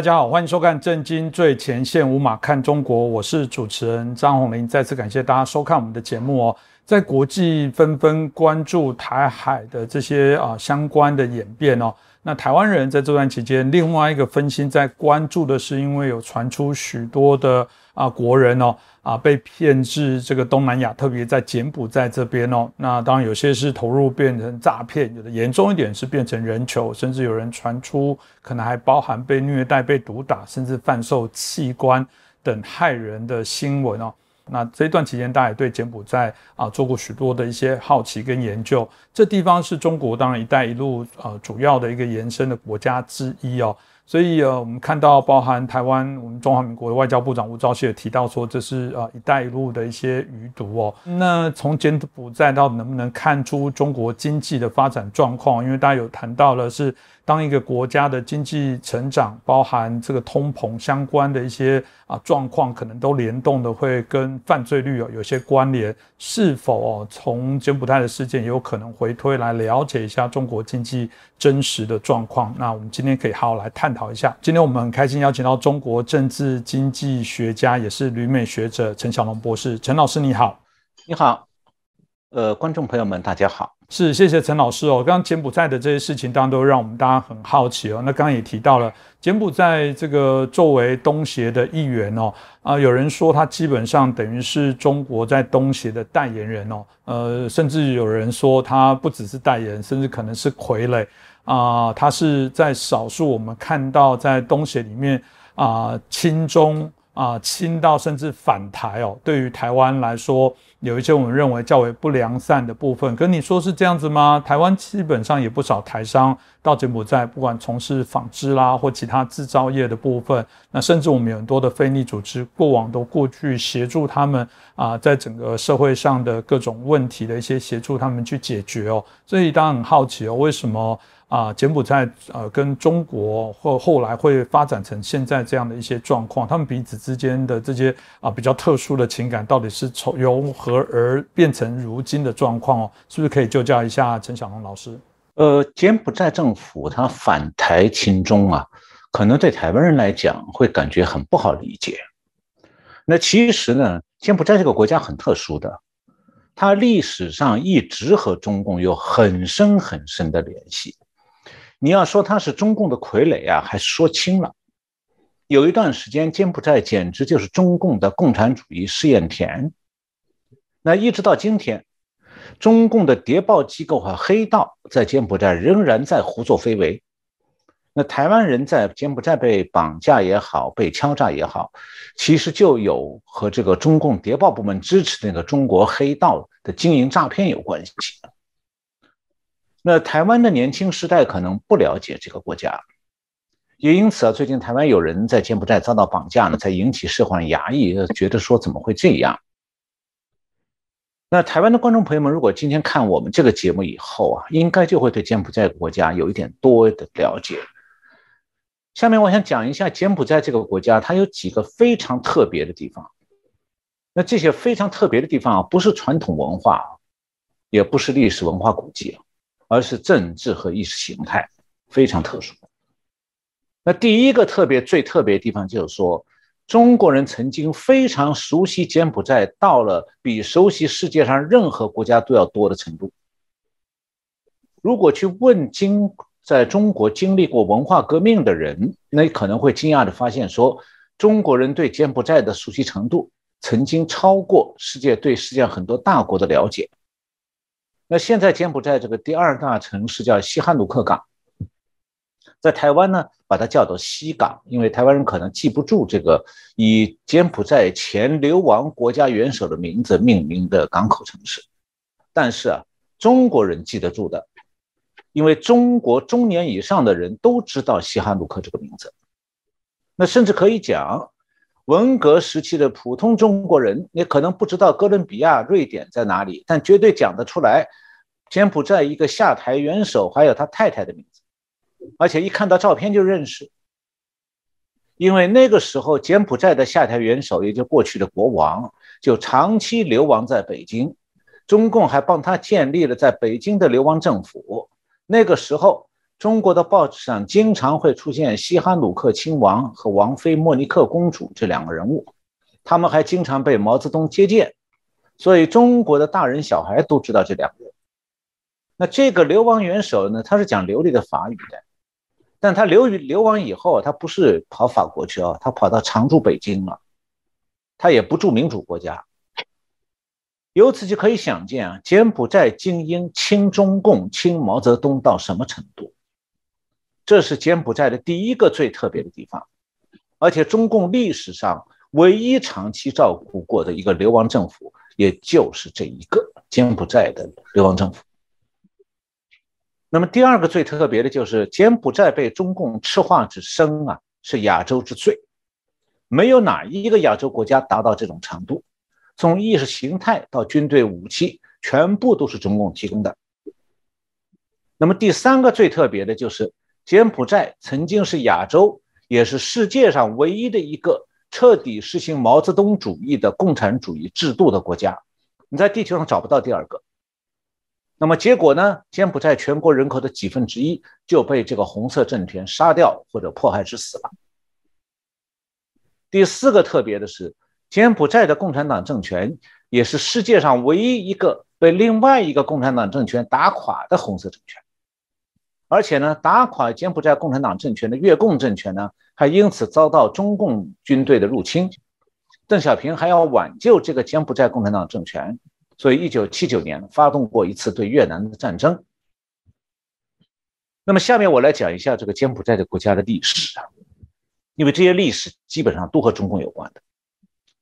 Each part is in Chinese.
大家好，欢迎收看《震惊最前线》，无马看中国，我是主持人张宏林。再次感谢大家收看我们的节目哦。在国际纷纷关注台海的这些啊相关的演变哦，那台湾人在这段期间，另外一个分心在关注的是，因为有传出许多的啊国人哦。啊，被骗至这个东南亚，特别在柬埔寨这边哦。那当然有些是投入变成诈骗，有的严重一点是变成人球，甚至有人传出可能还包含被虐待、被毒打，甚至贩售器官等害人的新闻哦。那这一段期间，大家也对柬埔寨啊做过许多的一些好奇跟研究。这地方是中国当然“一带一路”呃主要的一个延伸的国家之一哦。所以呃，我们看到包含台湾，我们中华民国的外交部长吴钊燮也提到说，这是呃“一带一路”的一些余毒哦。那从柬埔寨到能不能看出中国经济的发展状况？因为大家有谈到了是。当一个国家的经济成长，包含这个通膨相关的一些啊状况，可能都联动的会跟犯罪率有有些关联。是否哦从柬埔寨的事件有可能回推来了解一下中国经济真实的状况？那我们今天可以好好来探讨一下。今天我们很开心邀请到中国政治经济学家，也是旅美学者陈小龙博士。陈老师你好，你好，呃，观众朋友们大家好。是，谢谢陈老师哦。刚刚柬埔寨的这些事情，当然都让我们大家很好奇哦。那刚刚也提到了柬埔寨这个作为东协的一员哦，啊，有人说他基本上等于是中国在东协的代言人哦，呃，甚至有人说他不只是代言，甚至可能是傀儡啊。他是在少数我们看到在东协里面啊亲中啊亲到甚至反台哦。对于台湾来说。有一些我们认为较为不良善的部分，可你说是这样子吗？台湾基本上也不少台商到柬埔寨，不管从事纺织啦或其他制造业的部分，那甚至我们有很多的非利组织，过往都过去协助他们啊，在整个社会上的各种问题的一些协助他们去解决哦。所以当然很好奇哦，为什么？啊，柬埔寨呃，跟中国或后来会发展成现在这样的一些状况，他们彼此之间的这些啊比较特殊的情感，到底是从由何而变成如今的状况哦？是不是可以就教一下陈小龙老师？呃，柬埔寨政府它反台亲中啊，可能对台湾人来讲会感觉很不好理解。那其实呢，柬埔寨这个国家很特殊的，它历史上一直和中共有很深很深的联系。你要说他是中共的傀儡啊，还说轻了。有一段时间，柬埔寨简直就是中共的共产主义试验田。那一直到今天，中共的谍报机构和黑道在柬埔寨仍然在胡作非为。那台湾人在柬埔寨被绑架也好，被敲诈也好，其实就有和这个中共谍报部门支持那个中国黑道的经营诈骗有关系。那台湾的年轻时代可能不了解这个国家，也因此啊，最近台湾有人在柬埔寨遭到绑架呢，才引起社会压抑，觉得说怎么会这样？那台湾的观众朋友们，如果今天看我们这个节目以后啊，应该就会对柬埔寨国家有一点多的了解。下面我想讲一下柬埔寨这个国家，它有几个非常特别的地方。那这些非常特别的地方啊，不是传统文化，也不是历史文化古迹。而是政治和意识形态非常特殊。那第一个特别、最特别的地方就是说，中国人曾经非常熟悉柬埔寨，到了比熟悉世界上任何国家都要多的程度。如果去问经在中国经历过文化革命的人，那可能会惊讶的发现，说中国人对柬埔寨的熟悉程度，曾经超过世界对世界上很多大国的了解。那现在柬埔寨这个第二大城市叫西哈努克港，在台湾呢，把它叫做西港，因为台湾人可能记不住这个以柬埔寨前流亡国家元首的名字命名的港口城市。但是啊，中国人记得住的，因为中国中年以上的人都知道西哈努克这个名字。那甚至可以讲。文革时期的普通中国人，你可能不知道哥伦比亚、瑞典在哪里，但绝对讲得出来柬埔寨一个下台元首还有他太太的名字，而且一看到照片就认识。因为那个时候柬埔寨的下台元首，也就过去的国王，就长期流亡在北京，中共还帮他建立了在北京的流亡政府。那个时候，中国的报纸上经常会出现西哈努克亲王和王妃莫尼克公主这两个人物，他们还经常被毛泽东接见，所以中国的大人小孩都知道这两个人。那这个流亡元首呢，他是讲流利的法语的，但他流流亡以后，他不是跑法国去啊，他跑到常驻北京了，他也不住民主国家。由此就可以想见啊，柬埔寨精英亲中共、亲毛泽东到什么程度？这是柬埔寨的第一个最特别的地方，而且中共历史上唯一长期照顾过的一个流亡政府，也就是这一个柬埔寨的流亡政府。那么第二个最特别的就是柬埔寨被中共赤化之深啊，是亚洲之最，没有哪一个亚洲国家达到这种程度。从意识形态到军队武器，全部都是中共提供的。那么第三个最特别的就是，柬埔寨曾经是亚洲，也是世界上唯一的一个彻底实行毛泽东主义的共产主义制度的国家。你在地球上找不到第二个。那么结果呢？柬埔寨全国人口的几分之一就被这个红色政权杀掉或者迫害致死了。第四个特别的是。柬埔寨的共产党政权也是世界上唯一一个被另外一个共产党政权打垮的红色政权，而且呢，打垮柬埔寨共产党政权的越共政权呢，还因此遭到中共军队的入侵。邓小平还要挽救这个柬埔寨共产党政权，所以一九七九年发动过一次对越南的战争。那么下面我来讲一下这个柬埔寨的国家的历史啊，因为这些历史基本上都和中共有关的。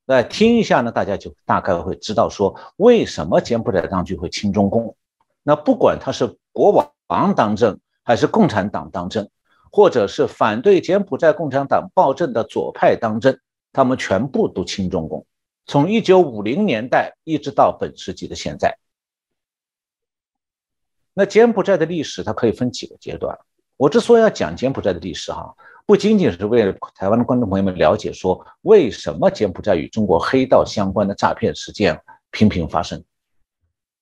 那听一下呢，大家就大概会知道说，为什么柬埔寨当局会亲中共。那不管他是国王当政，还是共产党当政，或者是反对柬埔寨共产党暴政的左派当政，他们全部都亲中共。从一九五零年代一直到本世纪的现在，那柬埔寨的历史它可以分几个阶段。我之所以要讲柬埔寨的历史，哈。不仅仅是为了台湾的观众朋友们了解说为什么柬埔寨与中国黑道相关的诈骗事件频频发生，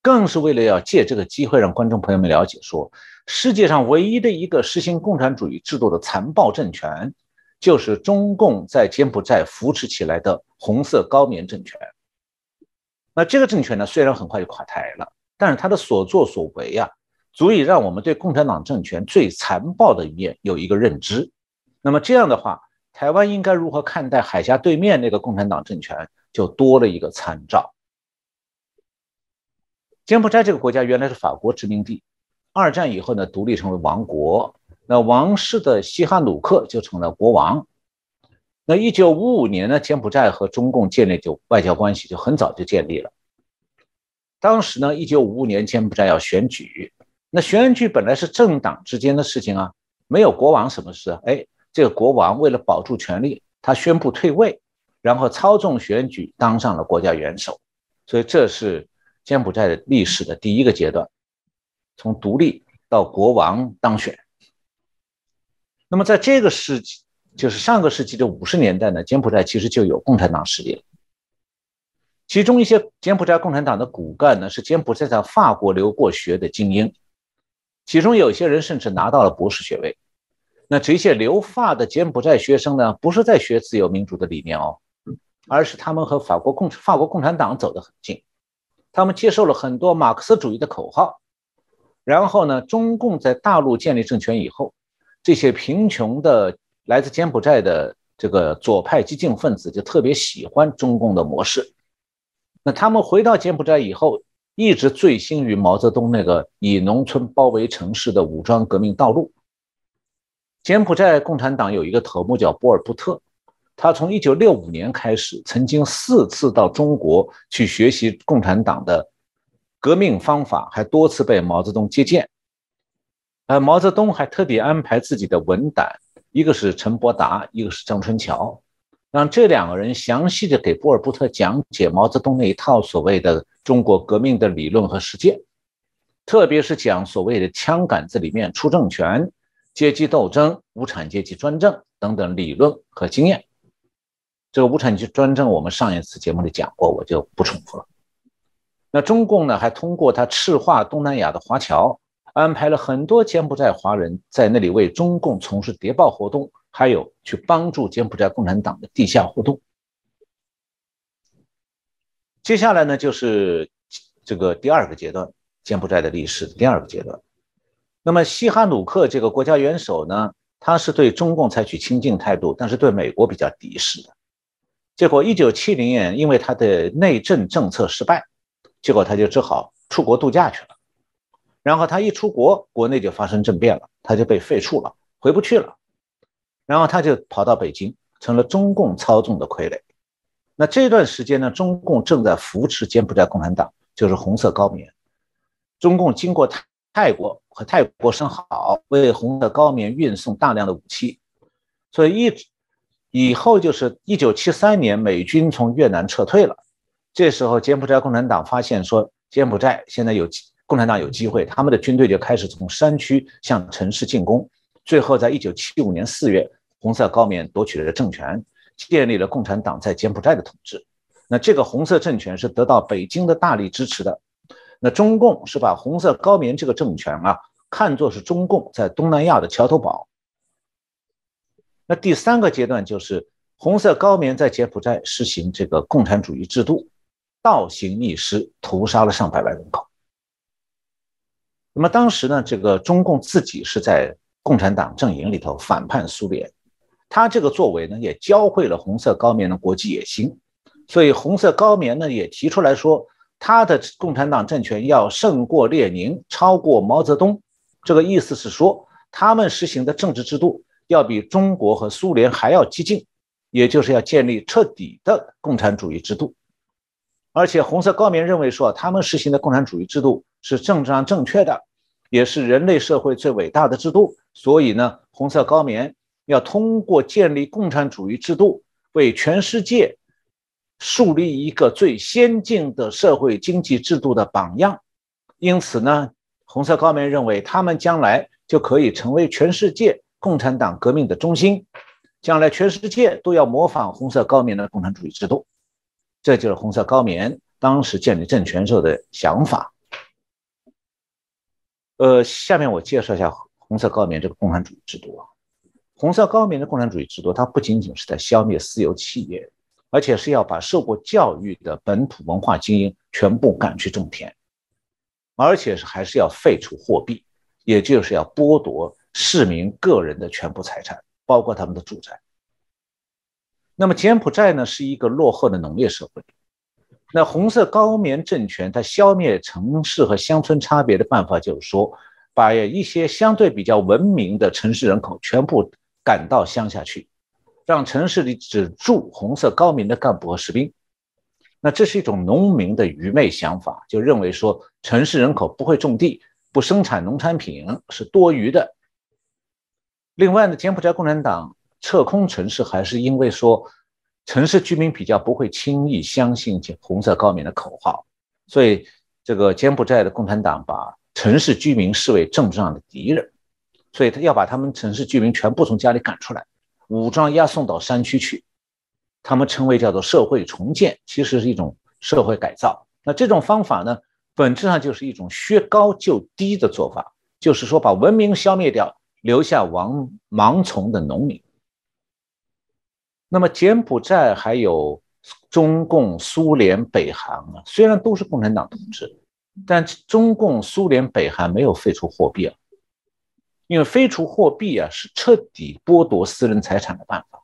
更是为了要借这个机会让观众朋友们了解说，世界上唯一的一个实行共产主义制度的残暴政权，就是中共在柬埔寨扶持起来的红色高棉政权。那这个政权呢，虽然很快就垮台了，但是他的所作所为啊，足以让我们对共产党政权最残暴的一面有一个认知。那么这样的话，台湾应该如何看待海峡对面那个共产党政权，就多了一个参照。柬埔寨这个国家原来是法国殖民地，二战以后呢，独立成为王国，那王室的西哈努克就成了国王。那一九五五年呢，柬埔寨和中共建立就外交关系就很早就建立了。当时呢，一九五五年柬埔寨要选举，那选举本来是政党之间的事情啊，没有国王什么事，哎。这个国王为了保住权力，他宣布退位，然后操纵选举当上了国家元首。所以这是柬埔寨的历史的第一个阶段，从独立到国王当选。那么在这个世纪，就是上个世纪的五十年代呢，柬埔寨其实就有共产党势力了。其中一些柬埔寨共产党的骨干呢，是柬埔寨在法国留过学的精英，其中有些人甚至拿到了博士学位。那这些留法的柬埔寨学生呢，不是在学自由民主的理念哦，而是他们和法国共法国共产党走得很近，他们接受了很多马克思主义的口号。然后呢，中共在大陆建立政权以后，这些贫穷的来自柬埔寨的这个左派激进分子就特别喜欢中共的模式。那他们回到柬埔寨以后，一直醉心于毛泽东那个以农村包围城市的武装革命道路。柬埔寨共产党有一个头目叫波尔布特，他从一九六五年开始，曾经四次到中国去学习共产党的革命方法，还多次被毛泽东接见。呃，毛泽东还特别安排自己的文胆，一个是陈伯达，一个是张春桥，让这两个人详细的给波尔布特讲解毛泽东那一套所谓的中国革命的理论和实践，特别是讲所谓的枪杆子里面出政权。阶级斗争、无产阶级专政等等理论和经验。这个无产阶级专政，我们上一次节目里讲过，我就不重复了。那中共呢，还通过他赤化东南亚的华侨，安排了很多柬埔寨华人在那里为中共从事谍报活动，还有去帮助柬埔寨共产党的地下活动。接下来呢，就是这个第二个阶段，柬埔寨的历史第二个阶段。那么西哈努克这个国家元首呢，他是对中共采取亲近态度，但是对美国比较敌视的。结果一九七零年，因为他的内政政策失败，结果他就只好出国度假去了。然后他一出国，国内就发生政变了，他就被废黜了，回不去了。然后他就跑到北京，成了中共操纵的傀儡。那这段时间呢，中共正在扶持柬埔寨共产党，就是红色高棉。中共经过泰泰国和泰国生好，为红色高棉运送大量的武器，所以一直以后就是一九七三年，美军从越南撤退了。这时候柬埔寨共产党发现说，柬埔寨现在有。共产党有机会，他们的军队就开始从山区向城市进攻。最后，在一九七五年四月，红色高棉夺取了政权，建立了共产党在柬埔寨的统治。那这个红色政权是得到北京的大力支持的。那中共是把红色高棉这个政权啊，看作是中共在东南亚的桥头堡。那第三个阶段就是红色高棉在柬埔寨实行这个共产主义制度，倒行逆施，屠杀了上百万人口。那么当时呢，这个中共自己是在共产党阵营里头反叛苏联，他这个作为呢，也教会了红色高棉的国际野心，所以红色高棉呢也提出来说，他的共产党政权要胜过列宁，超过毛泽东，这个意思是说，他们实行的政治制度要比中国和苏联还要激进，也就是要建立彻底的共产主义制度，而且红色高棉认为说，他们实行的共产主义制度是政治上正确的。也是人类社会最伟大的制度，所以呢，红色高棉要通过建立共产主义制度，为全世界树立一个最先进的社会经济制度的榜样。因此呢，红色高棉认为，他们将来就可以成为全世界共产党革命的中心，将来全世界都要模仿红色高棉的共产主义制度。这就是红色高棉当时建立政权时候的想法。呃，下面我介绍一下红色高棉这个共产主义制度啊。红色高棉的共产主义制度，它不仅仅是在消灭私有企业，而且是要把受过教育的本土文化精英全部赶去种田，而且是还是要废除货币，也就是要剥夺市民个人的全部财产，包括他们的住宅。那么柬埔寨呢，是一个落后的农业社会。那红色高棉政权，它消灭城市和乡村差别的办法，就是说，把一些相对比较文明的城市人口全部赶到乡下去，让城市里只住红色高棉的干部和士兵。那这是一种农民的愚昧想法，就认为说，城市人口不会种地，不生产农产品是多余的。另外呢，柬埔寨共产党撤空城市，还是因为说。城市居民比较不会轻易相信红色高棉的口号，所以这个柬埔寨的共产党把城市居民视为政治上的敌人，所以他要把他们城市居民全部从家里赶出来，武装押送到山区去，他们称为叫做社会重建，其实是一种社会改造。那这种方法呢，本质上就是一种削高就低的做法，就是说把文明消灭掉，留下盲盲从的农民。那么柬埔寨还有中共、苏联、北韩啊，虽然都是共产党统治，但中共、苏联、北韩没有废除货币啊，因为废除货币啊是彻底剥夺私人财产的办法，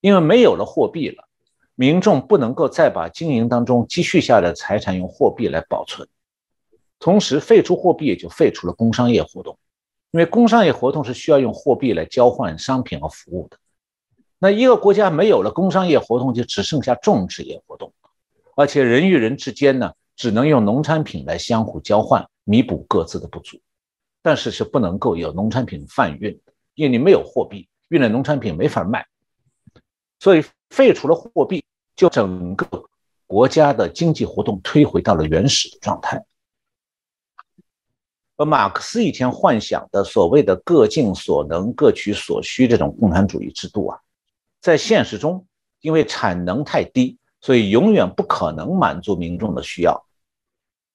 因为没有了货币了，民众不能够再把经营当中积蓄下的财产用货币来保存，同时废除货币也就废除了工商业活动，因为工商业活动是需要用货币来交换商品和服务的。那一个国家没有了工商业活动，就只剩下种植业活动，而且人与人之间呢，只能用农产品来相互交换，弥补各自的不足，但是是不能够有农产品贩运，因为你没有货币，运了农产品没法卖，所以废除了货币，就整个国家的经济活动推回到了原始的状态。而马克思以前幻想的所谓的各尽所能、各取所需这种共产主义制度啊。在现实中，因为产能太低，所以永远不可能满足民众的需要。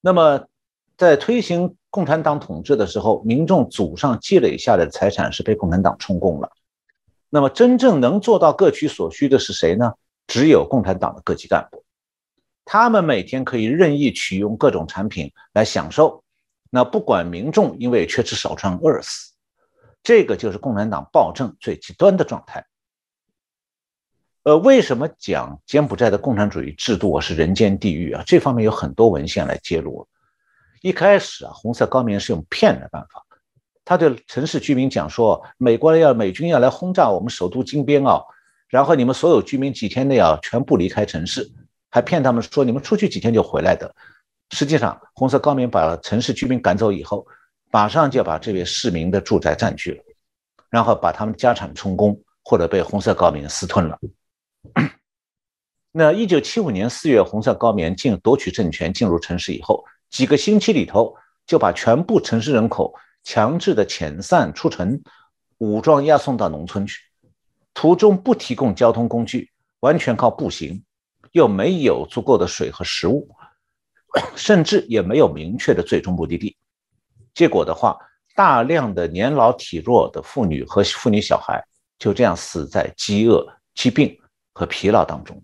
那么，在推行共产党统治的时候，民众祖上积累下来的财产是被共产党充公了。那么，真正能做到各取所需的是谁呢？只有共产党的各级干部，他们每天可以任意取用各种产品来享受，那不管民众因为缺吃少穿饿死，这个就是共产党暴政最极端的状态。呃，为什么讲柬埔寨的共产主义制度啊是人间地狱啊？这方面有很多文献来揭露。一开始啊，红色高棉是用骗的办法，他对城市居民讲说，美国人要美军要来轰炸我们首都金边啊，然后你们所有居民几天内啊全部离开城市，还骗他们说你们出去几天就回来的。实际上，红色高棉把城市居民赶走以后，马上就把这位市民的住宅占据了，然后把他们家产充公，或者被红色高棉私吞了。那一九七五年四月，红色高棉进夺取政权，进入城市以后，几个星期里头就把全部城市人口强制的遣散出城，武装押送到农村去，途中不提供交通工具，完全靠步行，又没有足够的水和食物，甚至也没有明确的最终目的地。结果的话，大量的年老体弱的妇女和妇女小孩就这样死在饥饿、疾病。和疲劳当中，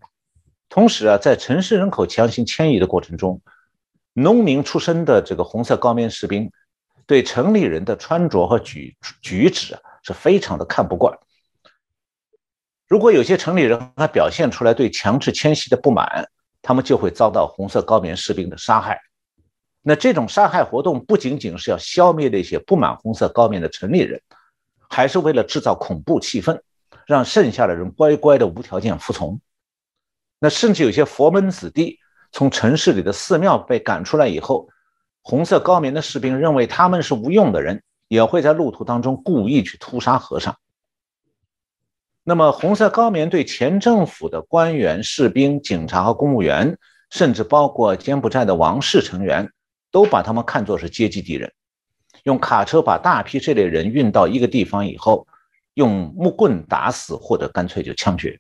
同时啊，在城市人口强行迁移的过程中，农民出身的这个红色高棉士兵，对城里人的穿着和举举止啊，是非常的看不惯。如果有些城里人他表现出来对强制迁徙的不满，他们就会遭到红色高棉士兵的杀害。那这种杀害活动不仅仅是要消灭那些不满红色高棉的城里人，还是为了制造恐怖气氛。让剩下的人乖乖的无条件服从，那甚至有些佛门子弟从城市里的寺庙被赶出来以后，红色高棉的士兵认为他们是无用的人，也会在路途当中故意去屠杀和尚。那么，红色高棉对前政府的官员、士兵、警察和公务员，甚至包括柬埔寨的王室成员，都把他们看作是阶级敌人，用卡车把大批这类人运到一个地方以后。用木棍打死，或者干脆就枪决。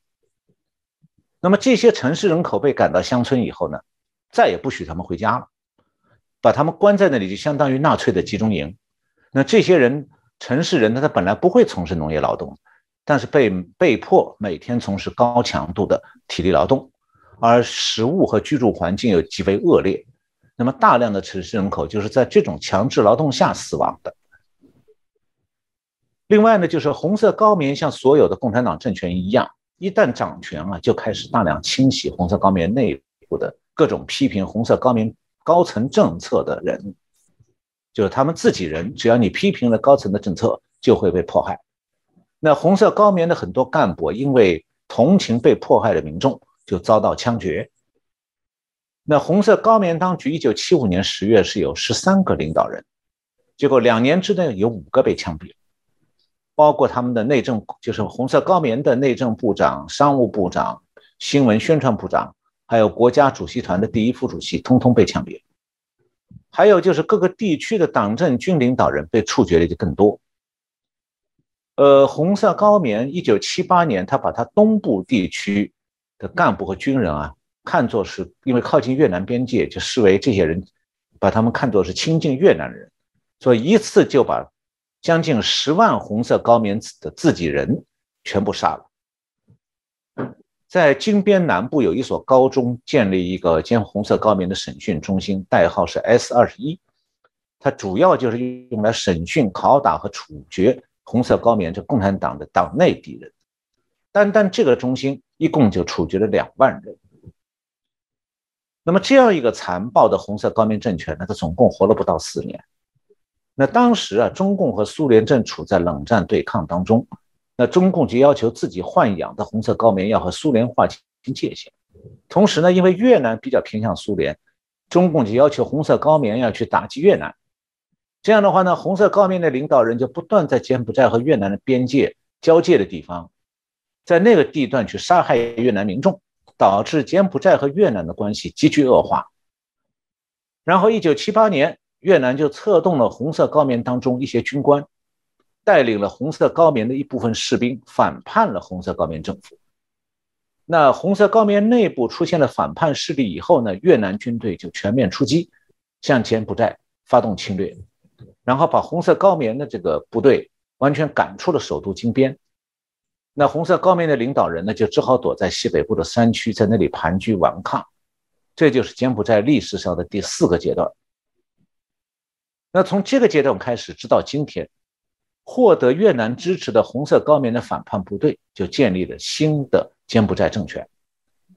那么这些城市人口被赶到乡村以后呢，再也不许他们回家了，把他们关在那里，就相当于纳粹的集中营。那这些人，城市人呢，他本来不会从事农业劳动，但是被被迫每天从事高强度的体力劳动，而食物和居住环境又极为恶劣。那么大量的城市人口就是在这种强制劳动下死亡的。另外呢，就是红色高棉像所有的共产党政权一样，一旦掌权啊，就开始大量清洗红色高棉内部的各种批评红色高棉高层政策的人，就是他们自己人，只要你批评了高层的政策，就会被迫害。那红色高棉的很多干部因为同情被迫害的民众，就遭到枪决。那红色高棉当局一九七五年十月是有十三个领导人，结果两年之内有五个被枪毙。包括他们的内政，就是红色高棉的内政部长、商务部长、新闻宣传部长，还有国家主席团的第一副主席，通通被枪毙。还有就是各个地区的党政军领导人被处决的就更多。呃，红色高棉一九七八年，他把他东部地区的干部和军人啊，看作是因为靠近越南边界，就视为这些人，把他们看作是亲近越南人，所以一次就把。将近十万红色高棉的自己人全部杀了。在金边南部有一所高中，建立一个兼红色高棉的审讯中心，代号是 S 二十一。它主要就是用来审讯、拷打和处决红色高棉这共产党的党内敌人。单单这个中心一共就处决了两万人。那么这样一个残暴的红色高棉政权呢，它总共活了不到四年。那当时啊，中共和苏联正处在冷战对抗当中，那中共就要求自己豢养的红色高棉要和苏联划清界限。同时呢，因为越南比较偏向苏联，中共就要求红色高棉要去打击越南。这样的话呢，红色高棉的领导人就不断在柬埔寨和越南的边界交界的地方，在那个地段去杀害越南民众，导致柬埔寨和越南的关系急剧恶化。然后，一九七八年。越南就策动了红色高棉当中一些军官，带领了红色高棉的一部分士兵反叛了红色高棉政府。那红色高棉内部出现了反叛势力以后呢，越南军队就全面出击，向柬埔寨发动侵略。然后把红色高棉的这个部队完全赶出了首都金边。那红色高棉的领导人呢，就只好躲在西北部的山区，在那里盘踞顽抗。这就是柬埔寨历史上的第四个阶段。那从这个阶段开始，直到今天，获得越南支持的红色高棉的反叛部队就建立了新的柬埔寨政权。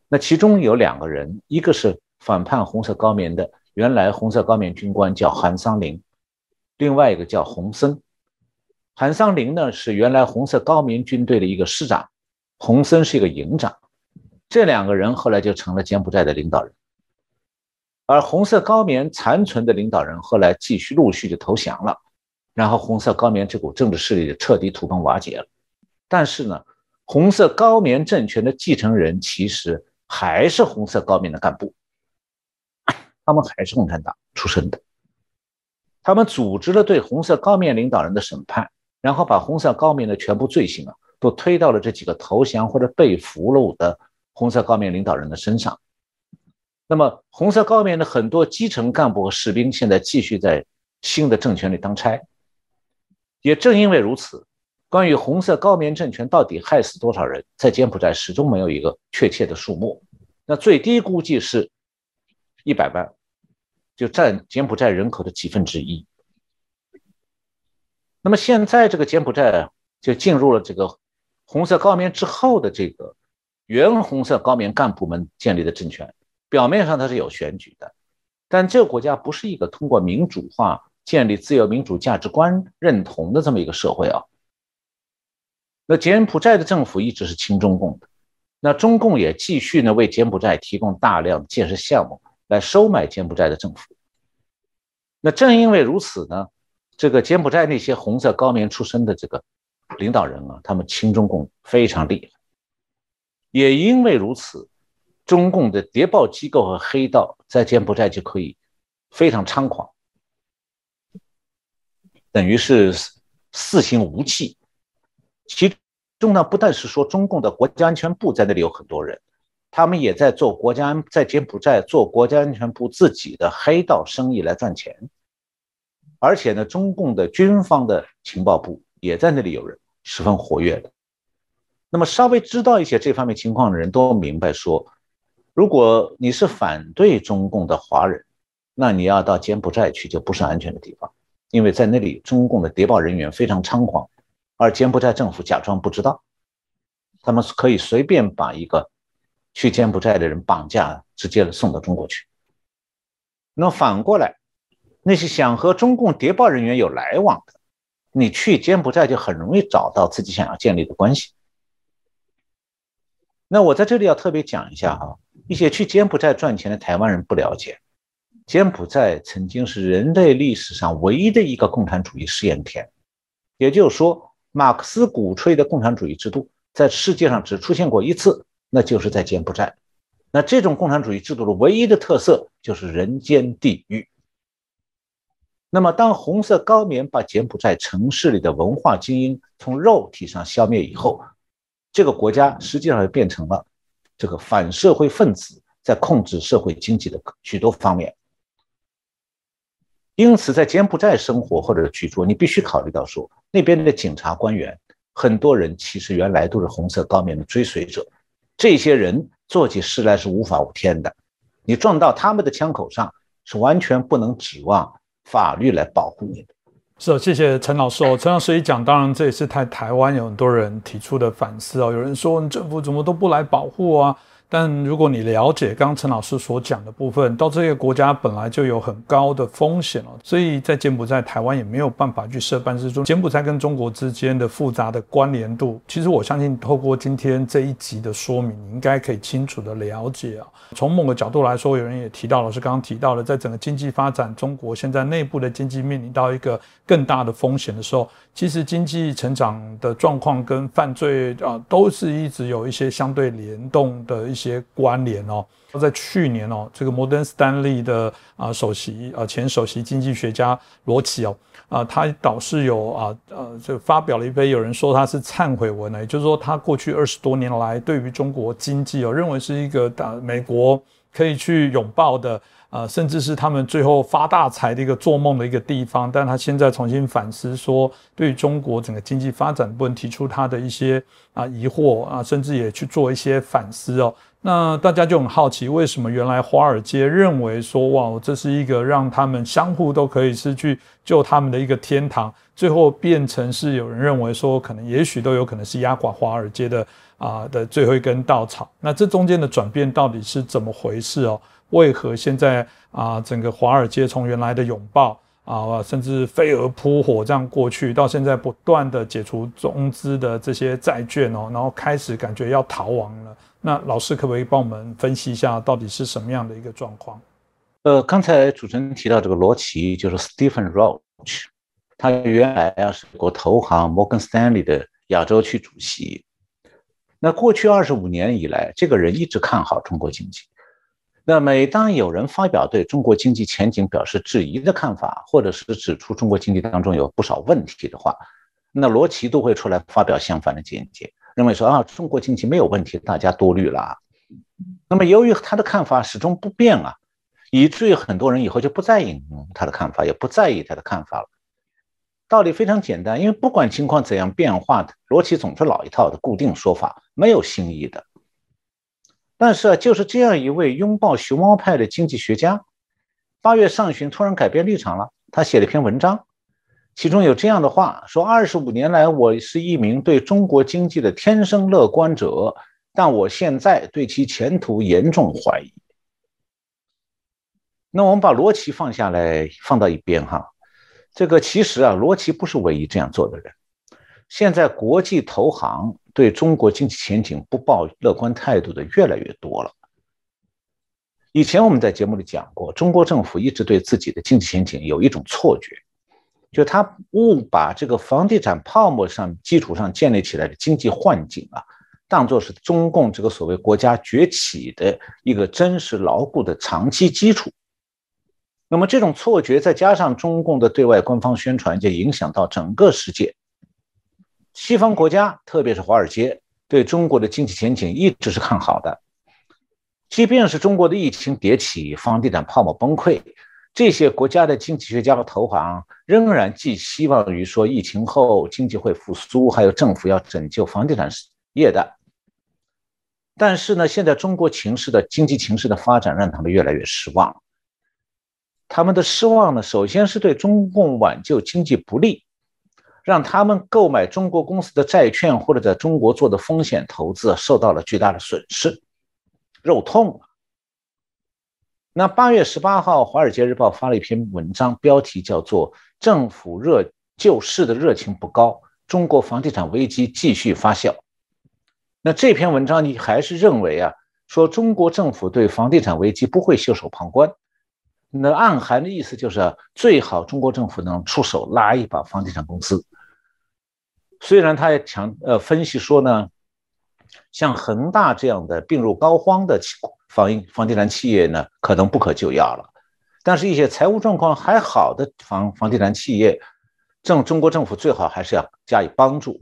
那其中有两个人，一个是反叛红色高棉的原来红色高棉军官，叫韩桑林；另外一个叫洪森。韩桑林呢是原来红色高棉军队的一个师长，洪森是一个营长，这两个人后来就成了柬埔寨的领导人。而红色高棉残存的领导人后来继续陆续就投降了，然后红色高棉这股政治势力就彻底土崩瓦解了。但是呢，红色高棉政权的继承人其实还是红色高棉的干部，他们还是共产党出身的，他们组织了对红色高棉领导人的审判。然后把红色高棉的全部罪行啊，都推到了这几个投降或者被俘虏的红色高棉领导人的身上。那么，红色高棉的很多基层干部和士兵现在继续在新的政权里当差。也正因为如此，关于红色高棉政权到底害死多少人，在柬埔寨始终没有一个确切的数目。那最低估计是一百万，就占柬埔寨人口的几分之一。那么现在这个柬埔寨就进入了这个红色高棉之后的这个原红色高棉干部们建立的政权，表面上它是有选举的，但这个国家不是一个通过民主化建立自由民主价值观认同的这么一个社会啊。那柬埔寨的政府一直是亲中共的，那中共也继续呢为柬埔寨提供大量建设项目来收买柬埔寨的政府。那正因为如此呢。这个柬埔寨那些红色高棉出身的这个领导人啊，他们亲中共非常厉害。也因为如此，中共的谍报机构和黑道在柬埔寨就可以非常猖狂，等于是四行无忌。其中呢，不但是说中共的国家安全部在那里有很多人，他们也在做国家在柬埔寨做国家安全部自己的黑道生意来赚钱。而且呢，中共的军方的情报部也在那里有人十分活跃的。那么，稍微知道一些这方面情况的人都明白说，如果你是反对中共的华人，那你要到柬埔寨去就不是安全的地方，因为在那里中共的谍报人员非常猖狂，而柬埔寨政府假装不知道，他们可以随便把一个去柬埔寨的人绑架，直接送到中国去。那反过来。那些想和中共谍报人员有来往的，你去柬埔寨就很容易找到自己想要建立的关系。那我在这里要特别讲一下哈，一些去柬埔寨赚钱的台湾人不了解，柬埔寨曾经是人类历史上唯一的一个共产主义试验田，也就是说，马克思鼓吹的共产主义制度在世界上只出现过一次，那就是在柬埔寨。那这种共产主义制度的唯一的特色就是人间地狱。那么，当红色高棉把柬埔寨城市里的文化精英从肉体上消灭以后，这个国家实际上就变成了这个反社会分子在控制社会经济的许多方面。因此，在柬埔寨生活或者居住，你必须考虑到说，那边的警察官员很多人其实原来都是红色高棉的追随者，这些人做起事来是无法无天的，你撞到他们的枪口上，是完全不能指望。法律来保护你的，是谢谢陈老师哦。陈老师一讲，当然这也是台台湾有很多人提出的反思哦。有人说，政府怎么都不来保护啊？但如果你了解刚陈老师所讲的部分，到这个国家本来就有很高的风险了，所以在柬埔寨、台湾也没有办法去设办事处。柬埔寨跟中国之间的复杂的关联度，其实我相信透过今天这一集的说明，你应该可以清楚的了解啊。从某个角度来说，有人也提到，老师刚刚提到了，在整个经济发展，中国现在内部的经济面临到一个更大的风险的时候，其实经济成长的状况跟犯罪啊，都是一直有一些相对联动的一。些关联哦，在去年哦，这个摩根斯丹利的啊首席啊前首席经济学家罗奇哦啊，他倒是有啊呃，就发表了一篇，有人说他是忏悔文呢，也就是说他过去二十多年来对于中国经济哦，认为是一个大美国可以去拥抱的呃，甚至是他们最后发大财的一个做梦的一个地方，但他现在重新反思，说对中国整个经济发展部分提出他的一些啊疑惑啊，甚至也去做一些反思哦。那大家就很好奇，为什么原来华尔街认为说哇，这是一个让他们相互都可以是去救他们的一个天堂，最后变成是有人认为说，可能也许都有可能是压垮华尔街的啊的最后一根稻草。那这中间的转变到底是怎么回事哦？为何现在啊，整个华尔街从原来的拥抱啊，甚至飞蛾扑火这样过去，到现在不断的解除中资的这些债券哦，然后开始感觉要逃亡了。那老师可不可以帮我们分析一下，到底是什么样的一个状况？呃，刚才主持人提到这个罗奇，就是 Stephen Roach，他原来啊是国投行 Morgan Stanley 的亚洲区主席。那过去二十五年以来，这个人一直看好中国经济。那每当有人发表对中国经济前景表示质疑的看法，或者是指出中国经济当中有不少问题的话，那罗奇都会出来发表相反的见解，认为说啊，中国经济没有问题，大家多虑了。那么由于他的看法始终不变啊，以至于很多人以后就不再引用他的看法，也不在意他的看法了。道理非常简单，因为不管情况怎样变化，罗奇总是老一套的固定说法，没有新意的。但是啊，就是这样一位拥抱熊猫派的经济学家，八月上旬突然改变立场了。他写了一篇文章，其中有这样的话说：“二十五年来，我是一名对中国经济的天生乐观者，但我现在对其前途严重怀疑。”那我们把罗奇放下来，放到一边哈。这个其实啊，罗奇不是唯一这样做的人。现在国际投行。对中国经济前景不抱乐观态度的越来越多了。以前我们在节目里讲过，中国政府一直对自己的经济前景有一种错觉，就他误把这个房地产泡沫上基础上建立起来的经济幻境啊，当做是中共这个所谓国家崛起的一个真实牢固的长期基础。那么这种错觉再加上中共的对外官方宣传，就影响到整个世界。西方国家，特别是华尔街，对中国的经济前景一直是看好的。即便是中国的疫情迭起、房地产泡沫崩溃，这些国家的经济学家和投行仍然寄希望于说疫情后经济会复苏，还有政府要拯救房地产业的。但是呢，现在中国情势的经济情势的发展让他们越来越失望。他们的失望呢，首先是对中共挽救经济不利。让他们购买中国公司的债券或者在中国做的风险投资受到了巨大的损失，肉痛那八月十八号，《华尔街日报》发了一篇文章，标题叫做“政府热救市的热情不高，中国房地产危机继续发酵”。那这篇文章你还是认为啊，说中国政府对房地产危机不会袖手旁观。那暗含的意思就是，最好中国政府能出手拉一把房地产公司。虽然他也强呃分析说呢，像恒大这样的病入膏肓的房房地产企业呢，可能不可救药了。但是，一些财务状况还好的房房地产企业，政中国政府最好还是要加以帮助。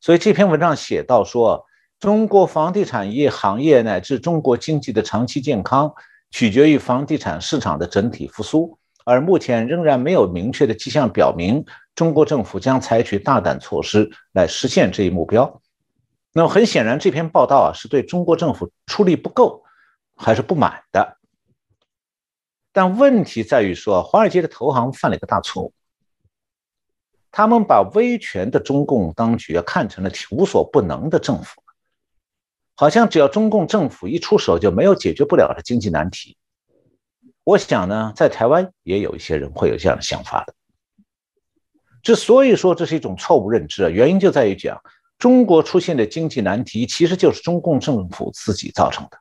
所以这篇文章写到说，中国房地产业行业乃至中国经济的长期健康。取决于房地产市场的整体复苏，而目前仍然没有明确的迹象表明中国政府将采取大胆措施来实现这一目标。那么很显然，这篇报道啊是对中国政府出力不够还是不满的。但问题在于说，华尔街的投行犯了一个大错误，他们把威权的中共当局看成了无所不能的政府。好像只要中共政府一出手，就没有解决不了的经济难题。我想呢，在台湾也有一些人会有这样的想法的。之所以说这是一种错误认知啊，原因就在于讲中国出现的经济难题其实就是中共政府自己造成的。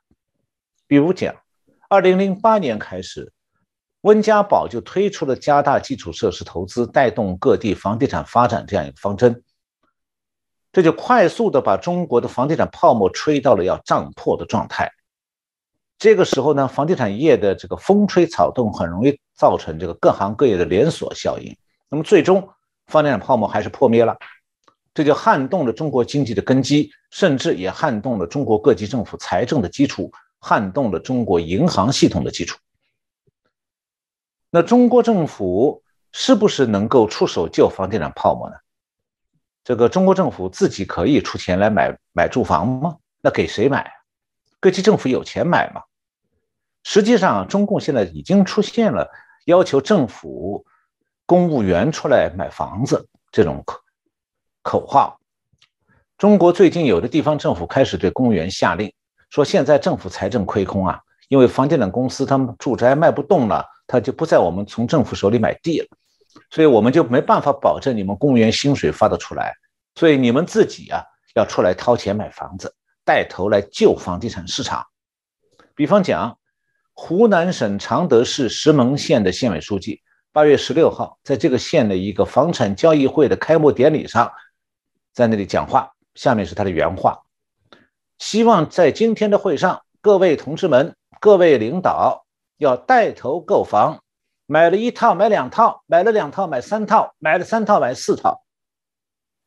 比如讲，二零零八年开始，温家宝就推出了加大基础设施投资，带动各地房地产发展这样一个方针。这就快速的把中国的房地产泡沫吹到了要胀破的状态。这个时候呢，房地产业的这个风吹草动很容易造成这个各行各业的连锁效应。那么最终，房地产泡沫还是破灭了，这就撼动了中国经济的根基，甚至也撼动了中国各级政府财政的基础，撼动了中国银行系统的基础。那中国政府是不是能够出手救房地产泡沫呢？这个中国政府自己可以出钱来买买住房吗？那给谁买？各级政府有钱买吗？实际上，中共现在已经出现了要求政府公务员出来买房子这种口口号。中国最近有的地方政府开始对公务员下令，说现在政府财政亏空啊，因为房地产公司他们住宅卖不动了，他就不在我们从政府手里买地了，所以我们就没办法保证你们公务员薪水发得出来，所以你们自己啊要出来掏钱买房子，带头来救房地产市场。比方讲。湖南省常德市石门县的县委书记八月十六号在这个县的一个房产交易会的开幕典礼上，在那里讲话。下面是他的原话：希望在今天的会上，各位同志们、各位领导要带头购房，买了一套买两套，买了两套买三套，买了三套买四套。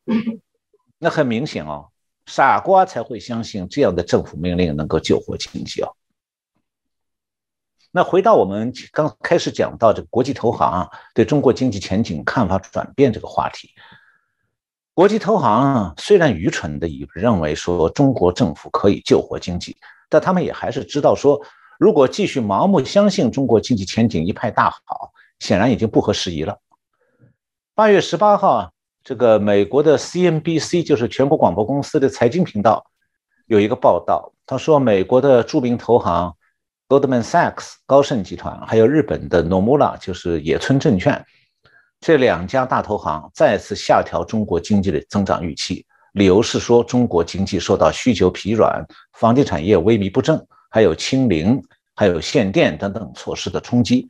那很明显哦，傻瓜才会相信这样的政府命令能够救活经济哦。那回到我们刚开始讲到这个国际投行对中国经济前景看法转变这个话题，国际投行虽然愚蠢的以认为说中国政府可以救活经济，但他们也还是知道说，如果继续盲目相信中国经济前景一派大好，显然已经不合时宜了。八月十八号，这个美国的 CNBC 就是全国广播公司的财经频道有一个报道，他说美国的著名投行。Goldman Sachs 高盛集团，还有日本的 Nomura 就是野村证券，这两家大投行再次下调中国经济的增长预期，理由是说中国经济受到需求疲软、房地产业萎靡不振，还有清零、还有限电等等措施的冲击。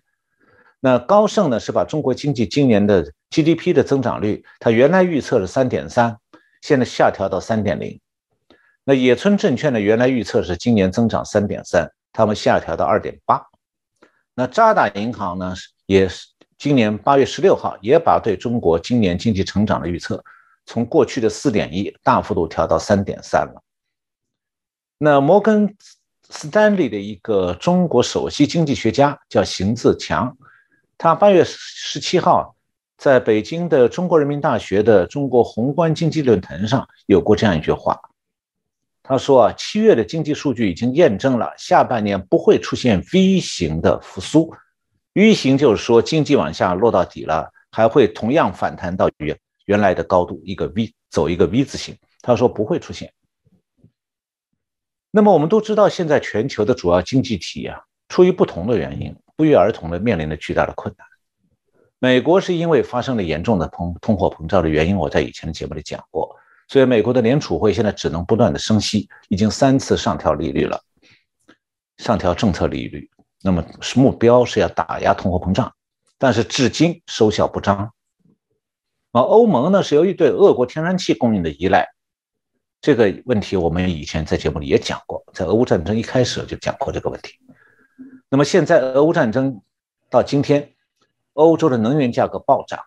那高盛呢是把中国经济今年的 GDP 的增长率，它原来预测是三点三，现在下调到三点零。那野村证券呢原来预测是今年增长三点三。他们下调到二点八，那渣打银行呢？也是今年八月十六号也把对中国今年经济成长的预测从过去的四点一大幅度调到三点三了。那摩根斯丹利的一个中国首席经济学家叫邢自强，他八月十七号在北京的中国人民大学的中国宏观经济论坛上有过这样一句话。他说啊，七月的经济数据已经验证了下半年不会出现 V 型的复苏。V 型就是说经济往下落到底了，还会同样反弹到原原来的高度，一个 V 走一个 V 字形。他说不会出现。那么我们都知道，现在全球的主要经济体啊，出于不同的原因，不约而同的面临着巨大的困难。美国是因为发生了严重的通通货膨胀的原因，我在以前的节目里讲过。所以，美国的联储会现在只能不断的升息，已经三次上调利率了，上调政策利率。那么是目标是要打压通货膨胀，但是至今收效不彰。而欧盟呢，是由于对俄国天然气供应的依赖，这个问题我们以前在节目里也讲过，在俄乌战争一开始就讲过这个问题。那么现在俄乌战争到今天，欧洲的能源价格暴涨。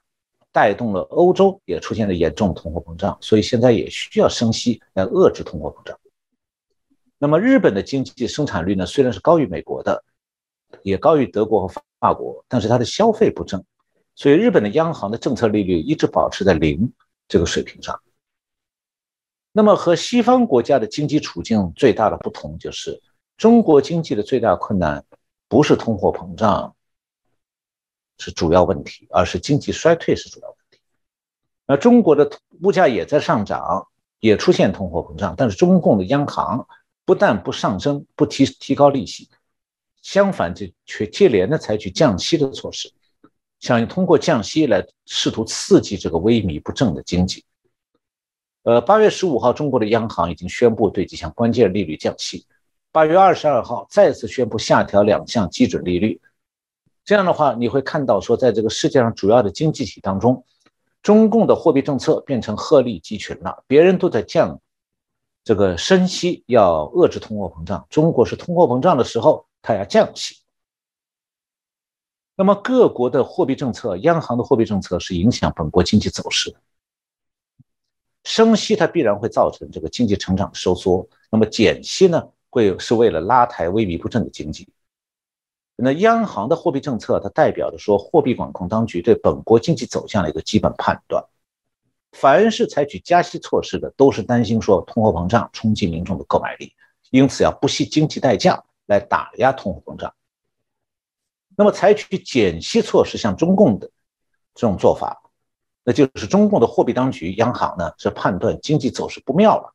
带动了欧洲也出现了严重通货膨胀，所以现在也需要升息来遏制通货膨胀。那么日本的经济生产率呢，虽然是高于美国的，也高于德国和法国，但是它的消费不振，所以日本的央行的政策利率一直保持在零这个水平上。那么和西方国家的经济处境最大的不同就是，中国经济的最大困难不是通货膨胀。是主要问题，而是经济衰退是主要问题。那中国的物价也在上涨，也出现通货膨胀，但是中共的央行不但不上升、不提提高利息，相反，就却接连的采取降息的措施，想通过降息来试图刺激这个萎靡不振的经济。呃，八月十五号，中国的央行已经宣布对几项关键利率降息，八月二十二号再次宣布下调两项基准利率。这样的话，你会看到说，在这个世界上主要的经济体当中，中共的货币政策变成鹤立鸡群了。别人都在降这个升息，要遏制通货膨胀，中国是通货膨胀的时候，它要降息。那么各国的货币政策，央行的货币政策是影响本国经济走势的。升息它必然会造成这个经济成长收缩，那么减息呢，会是为了拉抬萎靡不振的经济。那央行的货币政策，它代表着说货币管控当局对本国经济走向的一个基本判断。凡是采取加息措施的，都是担心说通货膨胀冲击民众的购买力，因此要不惜经济代价来打压通货膨胀。那么采取减息措施，像中共的这种做法，那就是中共的货币当局央行呢是判断经济走势不妙了，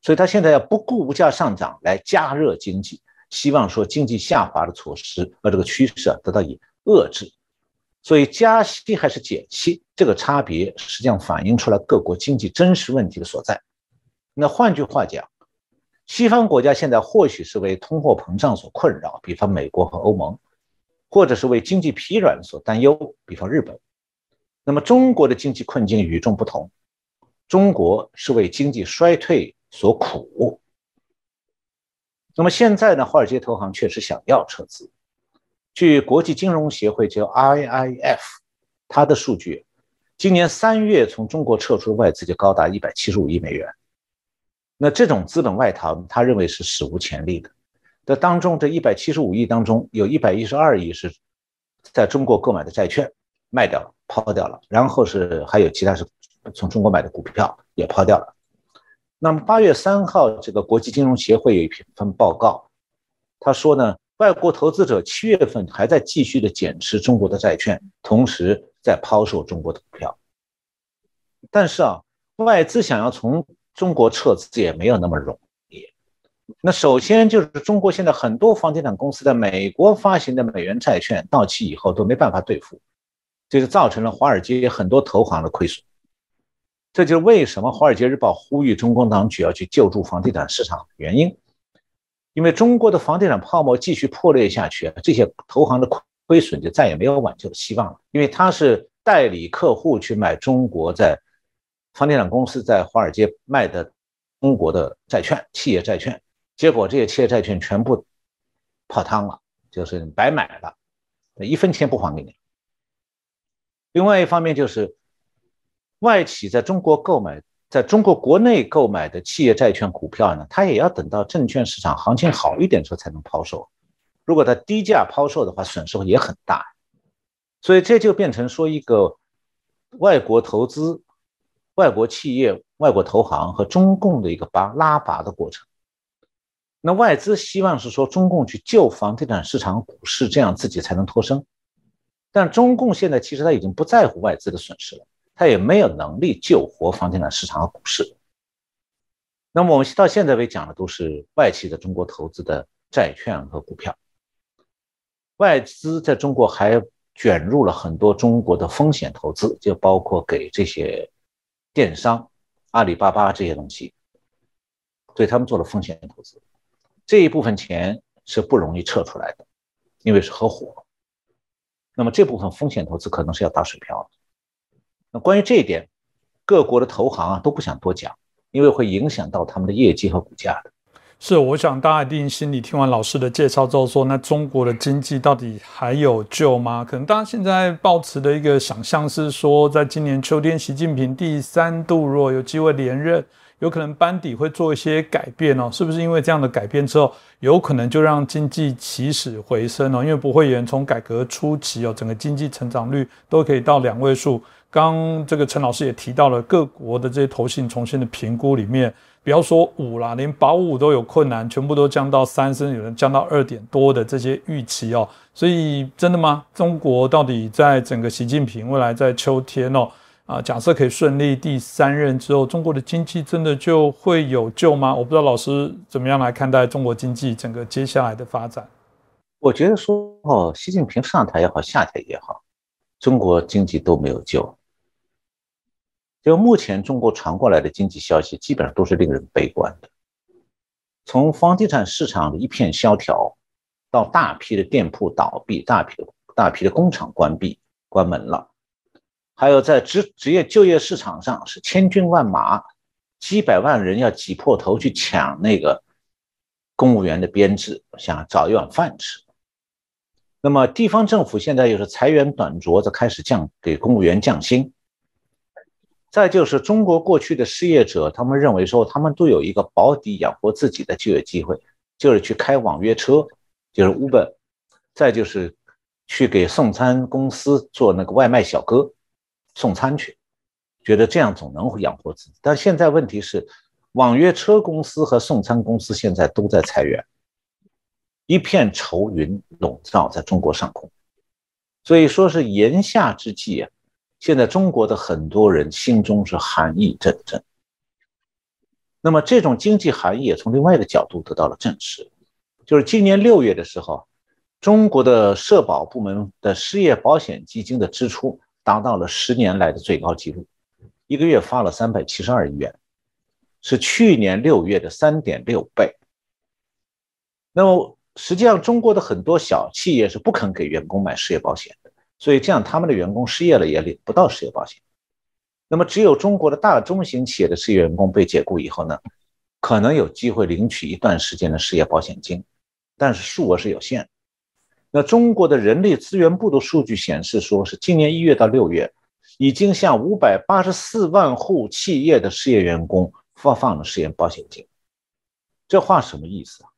所以他现在要不顾物价上涨来加热经济。希望说经济下滑的措施和这个趋势啊得到以遏制，所以加息还是减息这个差别实际上反映出来各国经济真实问题的所在。那换句话讲，西方国家现在或许是为通货膨胀所困扰，比方美国和欧盟，或者是为经济疲软所担忧，比方日本。那么中国的经济困境与众不同，中国是为经济衰退所苦。那么现在呢？华尔街投行确实想要撤资。据国际金融协会叫 IIF，它的数据，今年三月从中国撤出的外资就高达一百七十五亿美元。那这种资本外逃，他认为是史无前例的。这当中，这一百七十五亿当中，有一百一十二亿是在中国购买的债券卖掉了、抛掉了，然后是还有其他是从中国买的股票也抛掉了。那么八月三号，这个国际金融协会有一份报告，他说呢，外国投资者七月份还在继续的减持中国的债券，同时在抛售中国的股票。但是啊，外资想要从中国撤资也没有那么容易。那首先就是中国现在很多房地产公司在美国发行的美元债券到期以后都没办法兑付，这就造成了华尔街很多投行的亏损。这就是为什么《华尔街日报》呼吁中共当局要去救助房地产市场的原因，因为中国的房地产泡沫继续破裂下去，这些投行的亏损就再也没有挽救的希望了。因为他是代理客户去买中国在房地产公司在华尔街卖的中国的债券、企业债券，结果这些企业债券全部泡汤了，就是白买了，一分钱不还给你。另外一方面就是。外企在中国购买，在中国国内购买的企业债券、股票呢，它也要等到证券市场行情好一点时候才能抛售。如果它低价抛售的话，损失也很大。所以这就变成说一个外国投资、外国企业、外国投行和中共的一个拔拉拔的过程。那外资希望是说中共去救房地产市场、股市，这样自己才能脱身。但中共现在其实他已经不在乎外资的损失了。他也没有能力救活房地产市场和股市。那么我们到现在为止讲的都是外企的中国投资的债券和股票。外资在中国还卷入了很多中国的风险投资，就包括给这些电商、阿里巴巴这些东西，对他们做了风险投资。这一部分钱是不容易撤出来的，因为是合伙。那么这部分风险投资可能是要打水漂的。那关于这一点，各国的投行啊都不想多讲，因为会影响到他们的业绩和股价的。是，我想大家一定心里听完老师的介绍之后，说那中国的经济到底还有救吗？可能大家现在抱持的一个想象是说，在今年秋天，习近平第三度如果有机会连任，有可能班底会做一些改变哦。是不是因为这样的改变之后，有可能就让经济起死回生哦？因为不会员从改革初期哦，整个经济成长率都可以到两位数。刚这个陈老师也提到了各国的这些投信重新的评估里面，不要说五啦，连保五都有困难，全部都降到三，甚至有人降到二点多的这些预期哦。所以真的吗？中国到底在整个习近平未来在秋天哦啊，假设可以顺利第三任之后，中国的经济真的就会有救吗？我不知道老师怎么样来看待中国经济整个接下来的发展。我觉得说哦，习近平上台也好，下台也好，中国经济都没有救。就目前中国传过来的经济消息，基本上都是令人悲观的。从房地产市场的一片萧条，到大批的店铺倒闭、大批的大批的工厂关闭关门了，还有在职职业就业市场上是千军万马，几百万人要挤破头去抢那个公务员的编制，想找一碗饭吃。那么地方政府现在又是裁员短拙，在开始降给公务员降薪。再就是中国过去的失业者，他们认为说他们都有一个保底养活自己的就业机会，就是去开网约车，就是 Uber。再就是去给送餐公司做那个外卖小哥送餐去，觉得这样总能养活自己。但现在问题是，网约车公司和送餐公司现在都在裁员，一片愁云笼罩在中国上空。所以说是炎夏之际啊，现在中国的很多人心中是寒意阵阵。那么这种经济含义也从另外一个角度得到了证实，就是今年六月的时候，中国的社保部门的失业保险基金的支出达到了十年来的最高纪录，一个月发了三百七十二亿元，是去年六月的三点六倍。那么实际上，中国的很多小企业是不肯给员工买失业保险的，所以这样他们的员工失业了也领不到失业保险。那么，只有中国的大中型企业的失业员工被解雇以后呢，可能有机会领取一段时间的失业保险金，但是数额是有限的。那中国的人力资源部的数据显示，说是今年一月到六月，已经向五百八十四万户企业的失业员工发放了失业保险金。这话什么意思啊？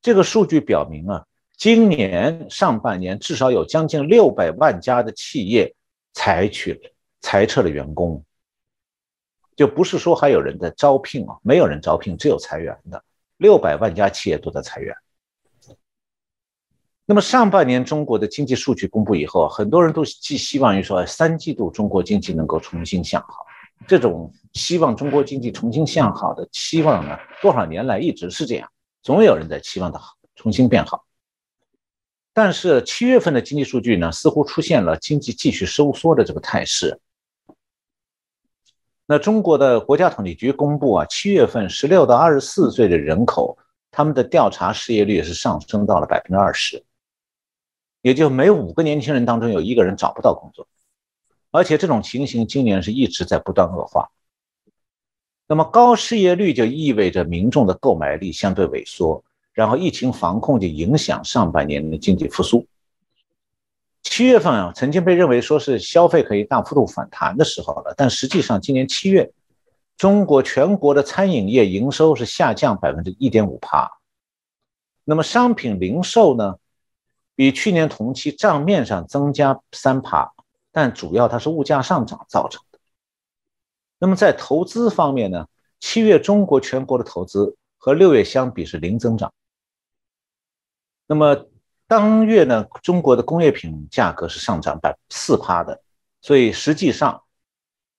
这个数据表明啊，今年上半年至少有将近六百万家的企业采取。裁撤了员工，就不是说还有人在招聘啊，没有人招聘，只有裁员的。六百万家企业都在裁员。那么上半年中国的经济数据公布以后，很多人都寄希望于说三季度中国经济能够重新向好。这种希望中国经济重新向好的期望呢，多少年来一直是这样，总有人在期望它好，重新变好。但是七月份的经济数据呢，似乎出现了经济继续收缩的这个态势。那中国的国家统计局公布啊，七月份十六到二十四岁的人口，他们的调查失业率是上升到了百分之二十，也就每五个年轻人当中有一个人找不到工作，而且这种情形今年是一直在不断恶化。那么高失业率就意味着民众的购买力相对萎缩，然后疫情防控就影响上半年的经济复苏。七月份啊，曾经被认为说是消费可以大幅度反弹的时候了，但实际上今年七月，中国全国的餐饮业营收是下降百分之一点五帕，那么商品零售呢，比去年同期账面上增加三趴，但主要它是物价上涨造成的。那么在投资方面呢，七月中国全国的投资和六月相比是零增长，那么。当月呢，中国的工业品价格是上涨百四趴的，所以实际上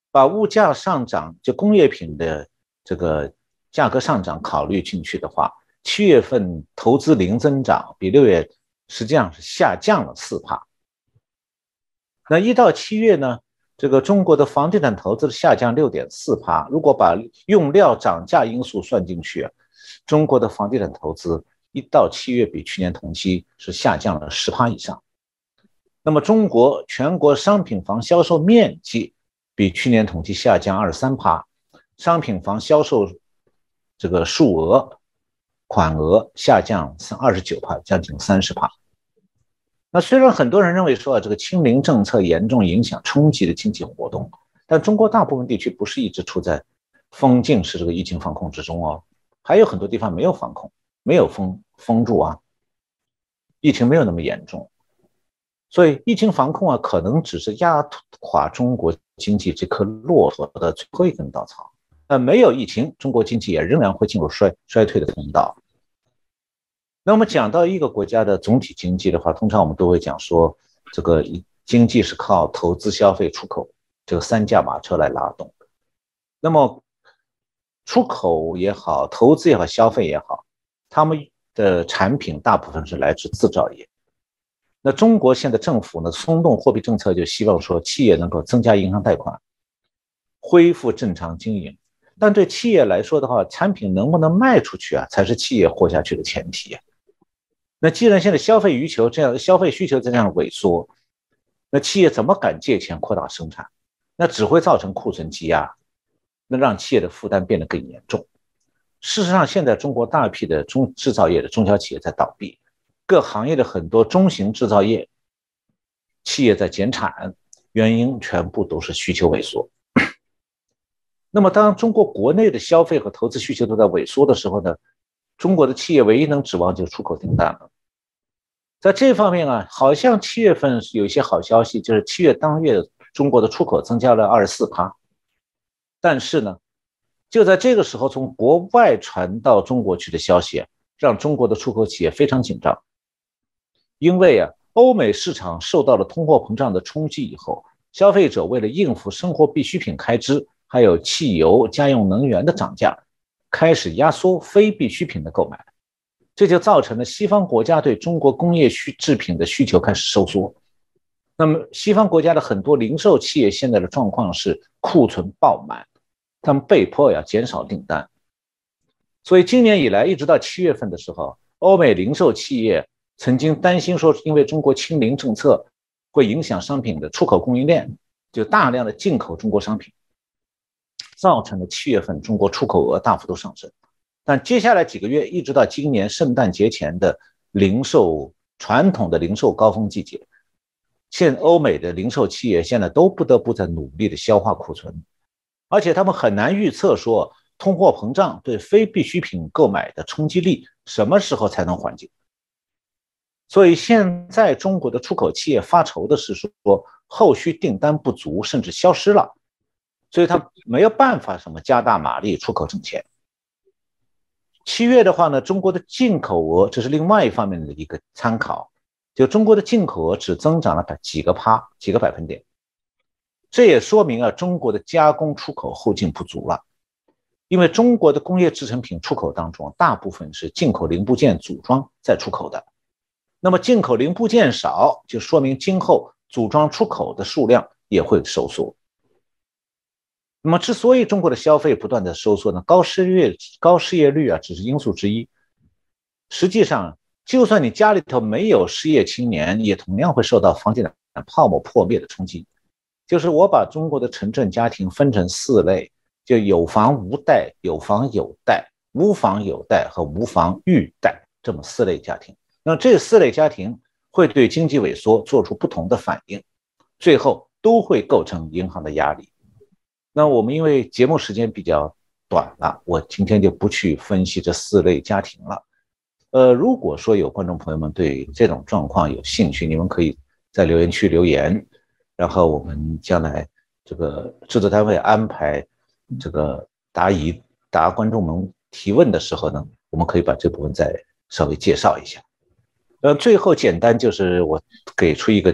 把物价上涨就工业品的这个价格上涨考虑进去的话，七月份投资零增长，比六月实际上是下降了四趴。那一到七月呢，这个中国的房地产投资下降六点四趴，如果把用料涨价因素算进去，中国的房地产投资。一到七月比去年同期是下降了十趴以上，那么中国全国商品房销售面积比去年同期下降二十三趴，商品房销售这个数额款额下降三二十九帕，将近三十帕。那虽然很多人认为说啊这个清零政策严重影响冲击的经济活动，但中国大部分地区不是一直处在封禁式这个疫情防控之中哦，还有很多地方没有防控，没有封。封住啊，疫情没有那么严重，所以疫情防控啊，可能只是压垮中国经济这颗骆驼的最后一根稻草。那没有疫情，中国经济也仍然会进入衰衰退的通道。那我们讲到一个国家的总体经济的话，通常我们都会讲说，这个经济是靠投资、消费、出口这个三驾马车来拉动。那么出口也好，投资也好，消费也好，他们。的产品大部分是来自制造业。那中国现在政府呢，松动货币政策，就希望说企业能够增加银行贷款，恢复正常经营。但对企业来说的话，产品能不能卖出去啊，才是企业活下去的前提。那既然现在消费需求这样，消费需求在这样萎缩，那企业怎么敢借钱扩大生产？那只会造成库存积压，那让企业的负担变得更严重。事实上，现在中国大批的中制造业的中小企业在倒闭，各行业的很多中型制造业企业在减产，原因全部都是需求萎缩。那么，当中国国内的消费和投资需求都在萎缩的时候呢，中国的企业唯一能指望就是出口订单了。在这方面啊，好像七月份有一些好消息，就是七月当月中国的出口增加了二十四趴。但是呢，就在这个时候，从国外传到中国去的消息啊，让中国的出口企业非常紧张，因为啊，欧美市场受到了通货膨胀的冲击以后，消费者为了应付生活必需品开支，还有汽油、家用能源的涨价，开始压缩非必需品的购买。这就造成了西方国家对中国工业需制品的需求开始收缩。那么，西方国家的很多零售企业现在的状况是库存爆满，他们被迫要减少订单。所以，今年以来一直到七月份的时候，欧美零售企业曾经担心说，因为中国清零政策会影响商品的出口供应链，就大量的进口中国商品，造成了七月份中国出口额大幅度上升。但接下来几个月，一直到今年圣诞节前的零售传统的零售高峰季节，现欧美的零售企业现在都不得不在努力的消化库存，而且他们很难预测说通货膨胀对非必需品购买的冲击力什么时候才能缓解。所以现在中国的出口企业发愁的是说后续订单不足甚至消失了，所以他没有办法什么加大马力出口挣钱。七月的话呢，中国的进口额这是另外一方面的一个参考，就中国的进口额只增长了几个趴几个百分点，这也说明啊，中国的加工出口后劲不足了，因为中国的工业制成品出口当中，大部分是进口零部件组装再出口的，那么进口零部件少，就说明今后组装出口的数量也会收缩。那么，之所以中国的消费不断的收缩呢，高失业高失业率啊，只是因素之一。实际上，就算你家里头没有失业青年，也同样会受到房地产泡沫破灭的冲击。就是我把中国的城镇家庭分成四类，就有房无贷、有房有贷、无房有贷和无房欲贷这么四类家庭。那这四类家庭会对经济萎缩做出不同的反应，最后都会构成银行的压力。那我们因为节目时间比较短了，我今天就不去分析这四类家庭了。呃，如果说有观众朋友们对这种状况有兴趣，你们可以在留言区留言，然后我们将来这个制作单位安排这个答疑答观众们提问的时候呢，我们可以把这部分再稍微介绍一下。呃，最后简单就是我给出一个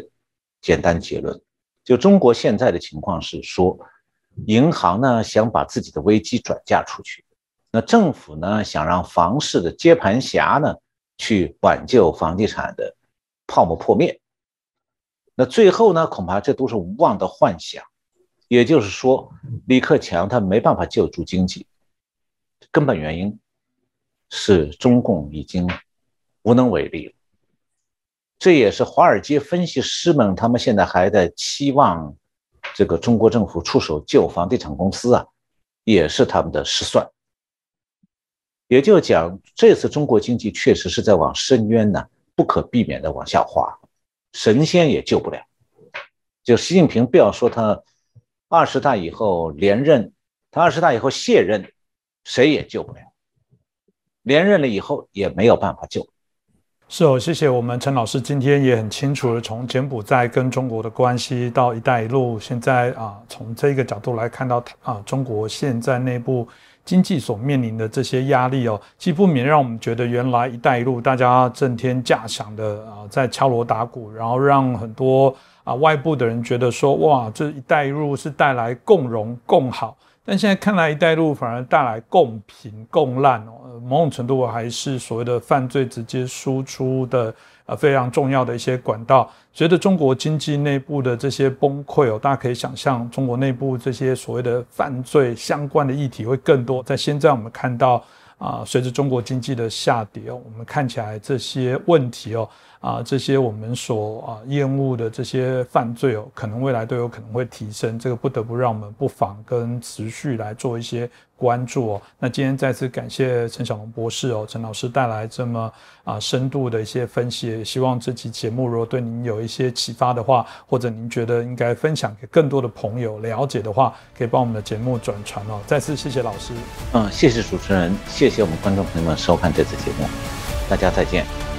简单结论，就中国现在的情况是说。银行呢想把自己的危机转嫁出去，那政府呢想让房市的接盘侠呢去挽救房地产的泡沫破灭，那最后呢恐怕这都是无望的幻想。也就是说，李克强他没办法救助经济，根本原因是中共已经无能为力了。这也是华尔街分析师们他们现在还在期望。这个中国政府出手救房地产公司啊，也是他们的失算。也就讲，这次中国经济确实是在往深渊呢，不可避免的往下滑，神仙也救不了。就习近平不要说他二十大以后连任，他二十大以后卸任，谁也救不了。连任了以后也没有办法救。是哦，谢谢我们陈老师，今天也很清楚的从柬埔寨跟中国的关系到“一带一路”，现在啊，从这个角度来看到啊，中国现在内部经济所面临的这些压力哦，既不免让我们觉得原来“一带一路”大家震天价响的啊，在敲锣打鼓，然后让很多啊外部的人觉得说，哇，这一带一路是带来共荣共好。但现在看来，一带一路反而带来共贫共烂哦，某种程度还是所谓的犯罪直接输出的呃非常重要的一些管道。随着中国经济内部的这些崩溃哦，大家可以想象，中国内部这些所谓的犯罪相关的议题会更多。在现在我们看到啊，随着中国经济的下跌哦，我们看起来这些问题哦。啊，这些我们所啊厌恶的这些犯罪哦，可能未来都有可能会提升，这个不得不让我们不妨跟持续来做一些关注哦。那今天再次感谢陈小龙博士哦，陈老师带来这么啊深度的一些分析，也希望这期节目如果对您有一些启发的话，或者您觉得应该分享给更多的朋友了解的话，可以帮我们的节目转传哦。再次谢谢老师，嗯，谢谢主持人，谢谢我们观众朋友们收看这次节目，大家再见。